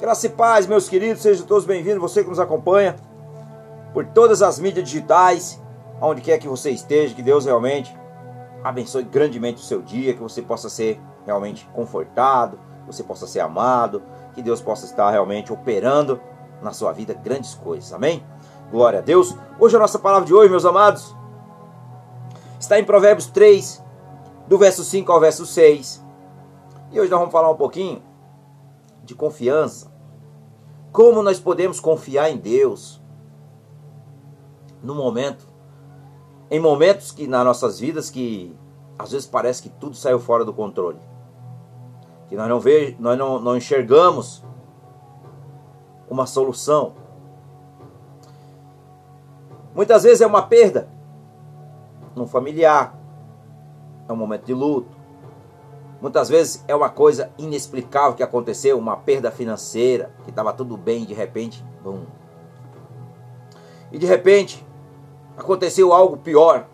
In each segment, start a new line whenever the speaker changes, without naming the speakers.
Graça e paz, meus queridos, sejam todos bem-vindos, você que nos acompanha por todas as mídias digitais, onde quer que você esteja, que Deus realmente abençoe grandemente o seu dia, que você possa ser realmente confortado, você possa ser amado, que Deus possa estar realmente operando na sua vida grandes coisas, amém? Glória a Deus. Hoje a nossa palavra de hoje, meus amados, está em Provérbios 3, do verso 5 ao verso 6. E hoje nós vamos falar um pouquinho de confiança. Como nós podemos confiar em Deus no momento, em momentos que nas nossas vidas que às vezes parece que tudo saiu fora do controle. Que nós não vê, nós não, não enxergamos uma solução. Muitas vezes é uma perda num familiar, é um momento de luto. Muitas vezes é uma coisa inexplicável que aconteceu, uma perda financeira, que estava tudo bem, de repente, bum. E de repente, aconteceu algo pior,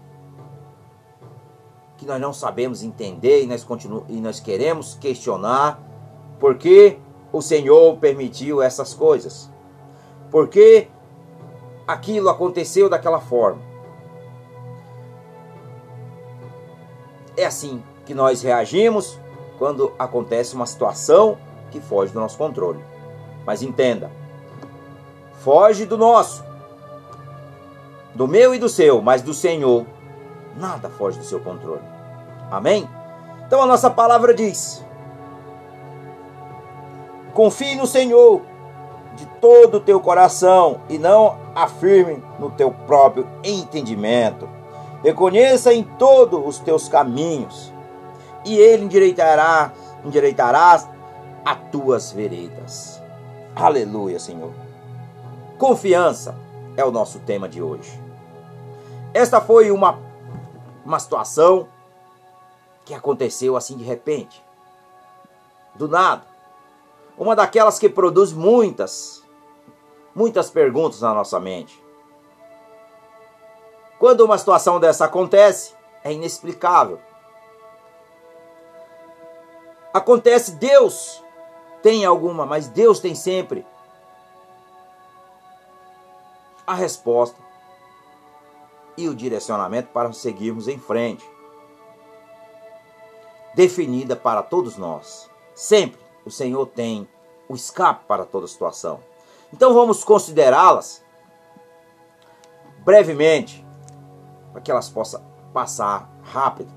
que nós não sabemos entender e nós, e nós queremos questionar por que o Senhor permitiu essas coisas. Por que aquilo aconteceu daquela forma. É assim que nós reagimos quando acontece uma situação que foge do nosso controle. Mas entenda, foge do nosso, do meu e do seu, mas do Senhor, nada foge do seu controle. Amém? Então a nossa palavra diz: confie no Senhor de todo o teu coração e não afirme no teu próprio entendimento. Reconheça em todos os teus caminhos e ele endireitará, endireitará as tuas veredas. Aleluia, Senhor. Confiança é o nosso tema de hoje. Esta foi uma, uma situação que aconteceu assim de repente. Do nada. Uma daquelas que produz muitas, muitas perguntas na nossa mente. Quando uma situação dessa acontece, é inexplicável. Acontece, Deus tem alguma, mas Deus tem sempre a resposta e o direcionamento para seguirmos em frente. Definida para todos nós. Sempre o Senhor tem o escape para toda situação. Então vamos considerá-las brevemente, para que elas possam passar rápido.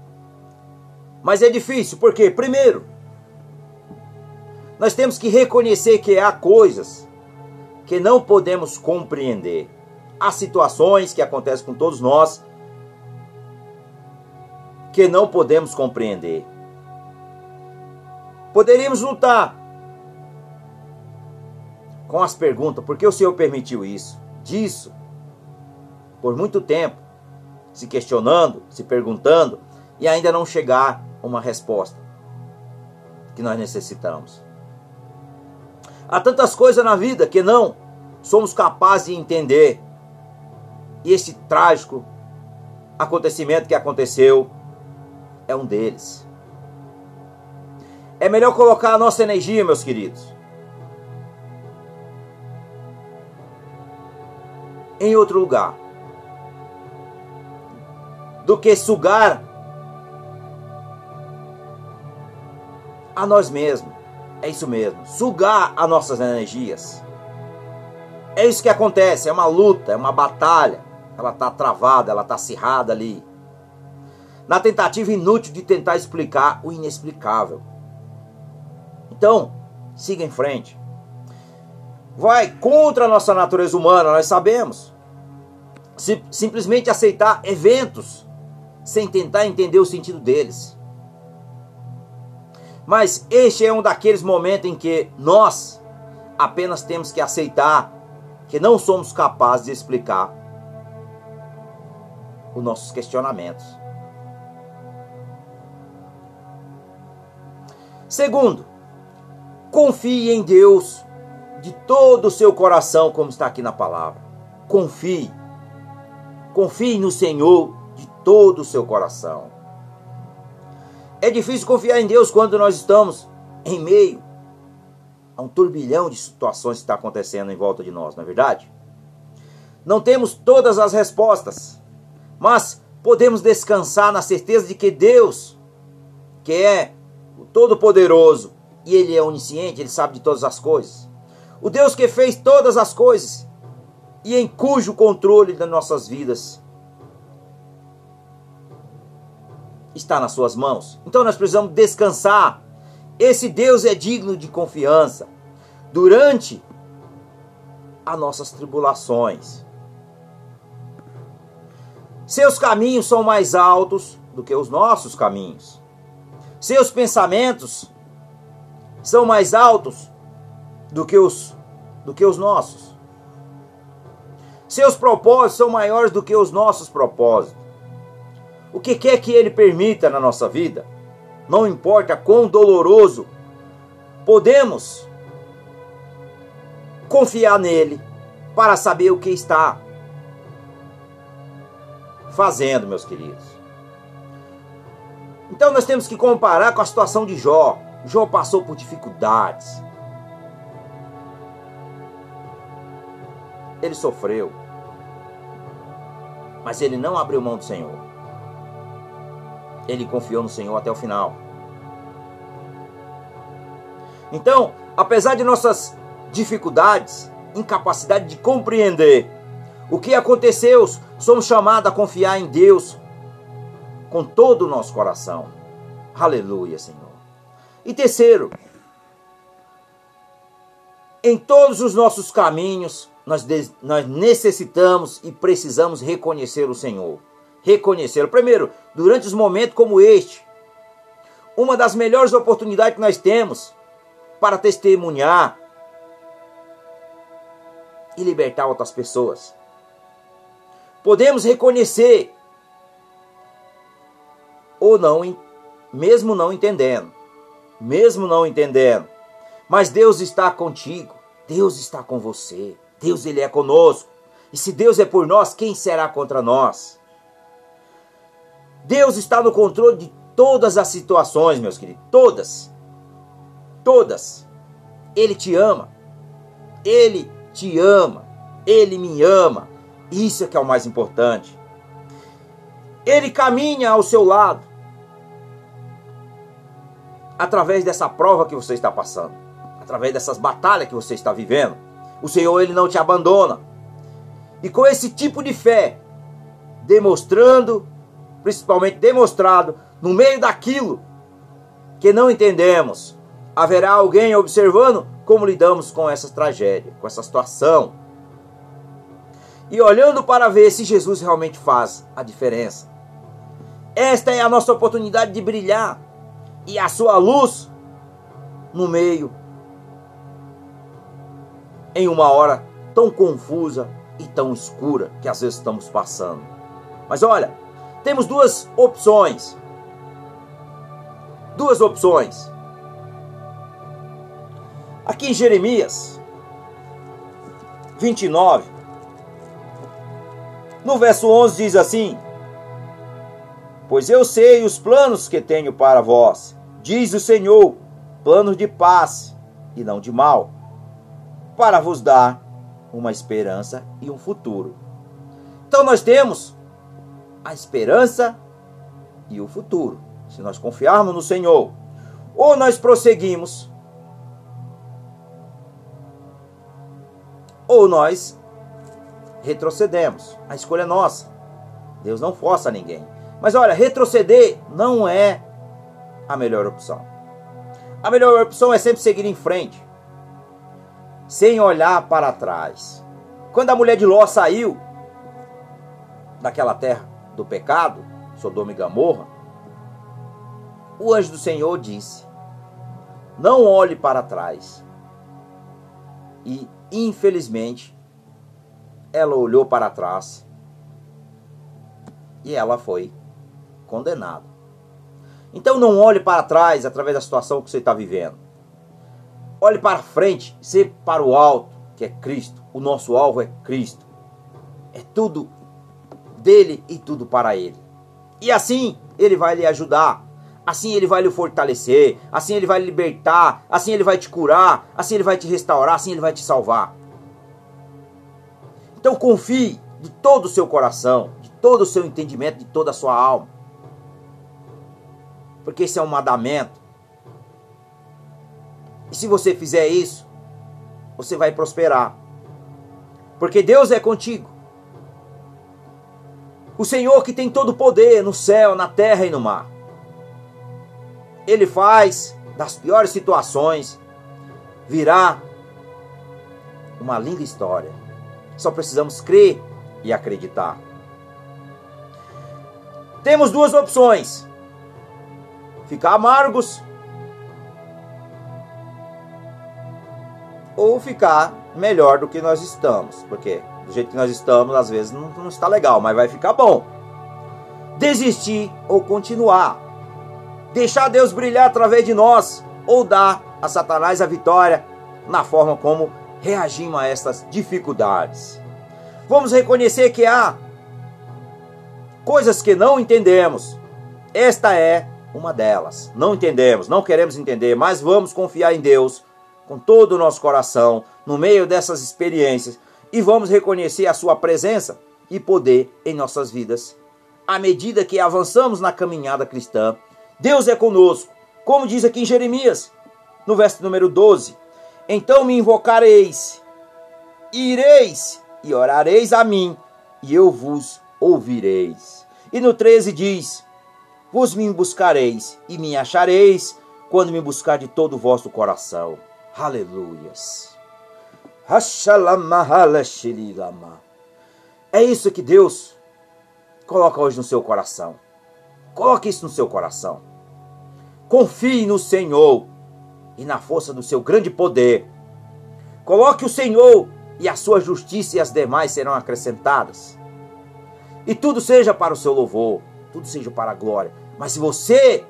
Mas é difícil, porque, primeiro, nós temos que reconhecer que há coisas que não podemos compreender. Há situações que acontecem com todos nós que não podemos compreender. Poderíamos lutar com as perguntas: por que o Senhor permitiu isso? Disso. Por muito tempo, se questionando, se perguntando e ainda não chegar uma resposta que nós necessitamos. Há tantas coisas na vida que não somos capazes de entender. E esse trágico acontecimento que aconteceu é um deles. É melhor colocar a nossa energia, meus queridos, em outro lugar do que sugar a nós mesmos. É isso mesmo, sugar as nossas energias. É isso que acontece, é uma luta, é uma batalha. Ela está travada, ela está acirrada ali. Na tentativa inútil de tentar explicar o inexplicável. Então, siga em frente vai contra a nossa natureza humana, nós sabemos. Simplesmente aceitar eventos sem tentar entender o sentido deles. Mas este é um daqueles momentos em que nós apenas temos que aceitar que não somos capazes de explicar os nossos questionamentos. Segundo, confie em Deus de todo o seu coração, como está aqui na palavra. Confie. Confie no Senhor de todo o seu coração. É difícil confiar em Deus quando nós estamos em meio Há um turbilhão de situações que está acontecendo em volta de nós, não é verdade? Não temos todas as respostas, mas podemos descansar na certeza de que Deus, que é o Todo-Poderoso, e Ele é onisciente, Ele sabe de todas as coisas. O Deus que fez todas as coisas e em cujo controle das nossas vidas está nas suas mãos. Então nós precisamos descansar. Esse Deus é digno de confiança durante as nossas tribulações. Seus caminhos são mais altos do que os nossos caminhos. Seus pensamentos são mais altos do que os, do que os nossos. Seus propósitos são maiores do que os nossos propósitos. O que quer que Ele permita na nossa vida, não importa quão doloroso, podemos confiar nele para saber o que está fazendo, meus queridos. Então nós temos que comparar com a situação de Jó. Jó passou por dificuldades. Ele sofreu. Mas ele não abriu mão do Senhor. Ele confiou no Senhor até o final. Então, apesar de nossas dificuldades, incapacidade de compreender o que aconteceu, somos chamados a confiar em Deus com todo o nosso coração. Aleluia, Senhor. E terceiro, em todos os nossos caminhos, nós, nós necessitamos e precisamos reconhecer o Senhor. Reconhecê-lo. Primeiro, durante os momentos como este, uma das melhores oportunidades que nós temos para testemunhar e libertar outras pessoas podemos reconhecer ou não, mesmo não entendendo, mesmo não entendendo, mas Deus está contigo, Deus está com você, Deus ele é conosco. E se Deus é por nós, quem será contra nós? Deus está no controle de todas as situações, meus queridos, todas. Todas. Ele te ama. Ele te ama. Ele me ama. Isso é que é o mais importante. Ele caminha ao seu lado através dessa prova que você está passando, através dessas batalhas que você está vivendo. O Senhor ele não te abandona. E com esse tipo de fé, demonstrando, principalmente demonstrado no meio daquilo que não entendemos, haverá alguém observando como lidamos com essa tragédia, com essa situação e olhando para ver se Jesus realmente faz a diferença. Esta é a nossa oportunidade de brilhar e a sua luz no meio em uma hora tão confusa e tão escura que às vezes estamos passando. Mas olha, temos duas opções. Duas opções. Aqui em Jeremias 29, no verso 11 diz assim: Pois eu sei os planos que tenho para vós, diz o Senhor, planos de paz e não de mal, para vos dar uma esperança e um futuro. Então nós temos a esperança e o futuro. Se nós confiarmos no Senhor, ou nós prosseguimos, ou nós retrocedemos. A escolha é nossa. Deus não força ninguém. Mas olha, retroceder não é a melhor opção. A melhor opção é sempre seguir em frente, sem olhar para trás. Quando a mulher de Ló saiu daquela terra do pecado, Sodoma e Gomorra, o anjo do Senhor disse: Não olhe para trás. E, infelizmente, ela olhou para trás e ela foi condenada. Então não olhe para trás através da situação que você está vivendo. Olhe para frente, sempre para o alto, que é Cristo. O nosso alvo é Cristo. É tudo dele e tudo para ele. E assim ele vai lhe ajudar assim ele vai lhe fortalecer, assim ele vai lhe libertar, assim ele vai te curar, assim ele vai te restaurar, assim ele vai te salvar. Então confie de todo o seu coração, de todo o seu entendimento, de toda a sua alma. Porque esse é um mandamento. E se você fizer isso, você vai prosperar. Porque Deus é contigo. O Senhor que tem todo o poder no céu, na terra e no mar. Ele faz das piores situações virar uma linda história. Só precisamos crer e acreditar. Temos duas opções: ficar amargos ou ficar melhor do que nós estamos, porque do jeito que nós estamos, às vezes não, não está legal, mas vai ficar bom. Desistir ou continuar deixar Deus brilhar através de nós ou dar a Satanás a vitória na forma como reagimos a estas dificuldades. Vamos reconhecer que há coisas que não entendemos. Esta é uma delas. Não entendemos, não queremos entender, mas vamos confiar em Deus com todo o nosso coração no meio dessas experiências e vamos reconhecer a sua presença e poder em nossas vidas. À medida que avançamos na caminhada cristã, Deus é conosco, como diz aqui em Jeremias, no verso número 12. Então me invocareis, ireis e orareis a mim, e eu vos ouvireis. E no 13 diz: Vos me buscareis e me achareis quando me buscar de todo o vosso coração. Aleluias. É isso que Deus coloca hoje no seu coração. Coloque isso no seu coração. Confie no Senhor e na força do seu grande poder. Coloque o Senhor e a sua justiça e as demais serão acrescentadas. E tudo seja para o seu louvor, tudo seja para a glória. Mas se você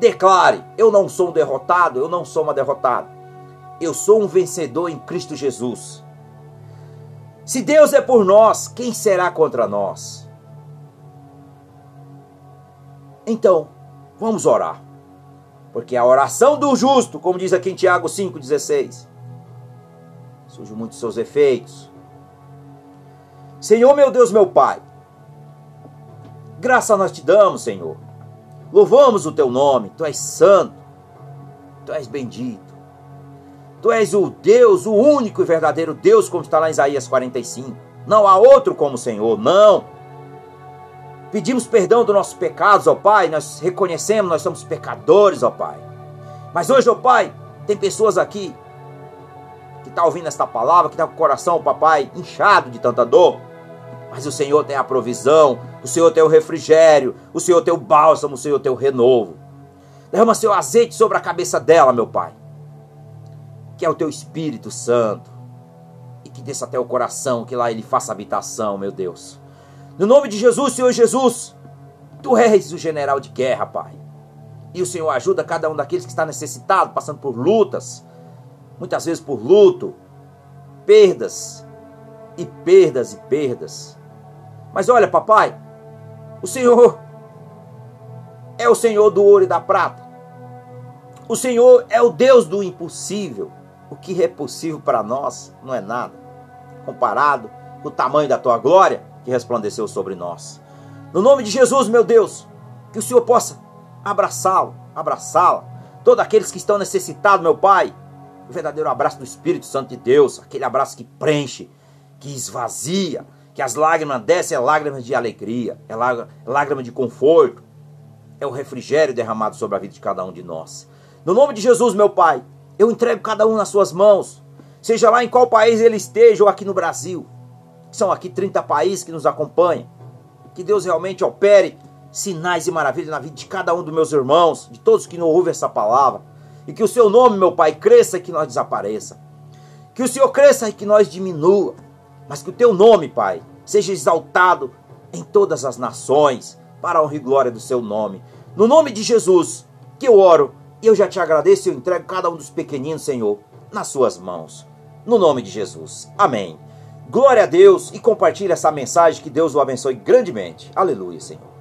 declare: Eu não sou um derrotado, eu não sou uma derrotada, eu sou um vencedor em Cristo Jesus. Se Deus é por nós, quem será contra nós? Então, vamos orar. Porque a oração do justo, como diz aqui em Tiago 5,16, surge muitos seus efeitos. Senhor, meu Deus, meu Pai, graça nós te damos, Senhor. Louvamos o teu nome, tu és santo, tu és bendito. Tu és o Deus, o único e verdadeiro Deus, como está lá em Isaías 45. Não há outro como o Senhor, não. Pedimos perdão dos nossos pecados, ó Pai. Nós reconhecemos, nós somos pecadores, ó Pai. Mas hoje, ó Pai, tem pessoas aqui que estão tá ouvindo esta palavra, que estão tá com o coração, papai, inchado de tanta dor. Mas o Senhor tem a provisão, o Senhor tem o refrigério, o Senhor tem o bálsamo, o Senhor tem o renovo. Derrama seu azeite sobre a cabeça dela, meu Pai. Que é o teu Espírito Santo. E que desça até o coração, que lá ele faça habitação, meu Deus. No nome de Jesus, Senhor Jesus, tu és o general de guerra, Pai. E o Senhor ajuda cada um daqueles que está necessitado, passando por lutas, muitas vezes por luto, perdas e perdas e perdas. Mas olha, papai, o Senhor é o Senhor do ouro e da prata. O Senhor é o Deus do impossível. O que é possível para nós não é nada comparado com o tamanho da tua glória que resplandeceu sobre nós. No nome de Jesus, meu Deus, que o Senhor possa abraçá-lo, abraçá-la, todos aqueles que estão necessitados, meu Pai, o verdadeiro abraço do Espírito Santo de Deus, aquele abraço que preenche, que esvazia, que as lágrimas descem, é lágrimas de alegria, é lágrima de conforto, é o refrigério derramado sobre a vida de cada um de nós. No nome de Jesus, meu Pai, eu entrego cada um nas suas mãos, seja lá em qual país ele esteja ou aqui no Brasil. São aqui 30 países que nos acompanham. Que Deus realmente opere sinais e maravilhas na vida de cada um dos meus irmãos, de todos que não ouvem essa palavra. E que o seu nome, meu Pai, cresça e que nós desapareça. Que o Senhor cresça e que nós diminua. Mas que o teu nome, Pai, seja exaltado em todas as nações, para a honra e glória do seu nome. No nome de Jesus, que eu oro, eu já te agradeço e eu entrego cada um dos pequeninos, Senhor, nas suas mãos. No nome de Jesus. Amém. Glória a Deus e compartilhe essa mensagem. Que Deus o abençoe grandemente. Aleluia, Senhor.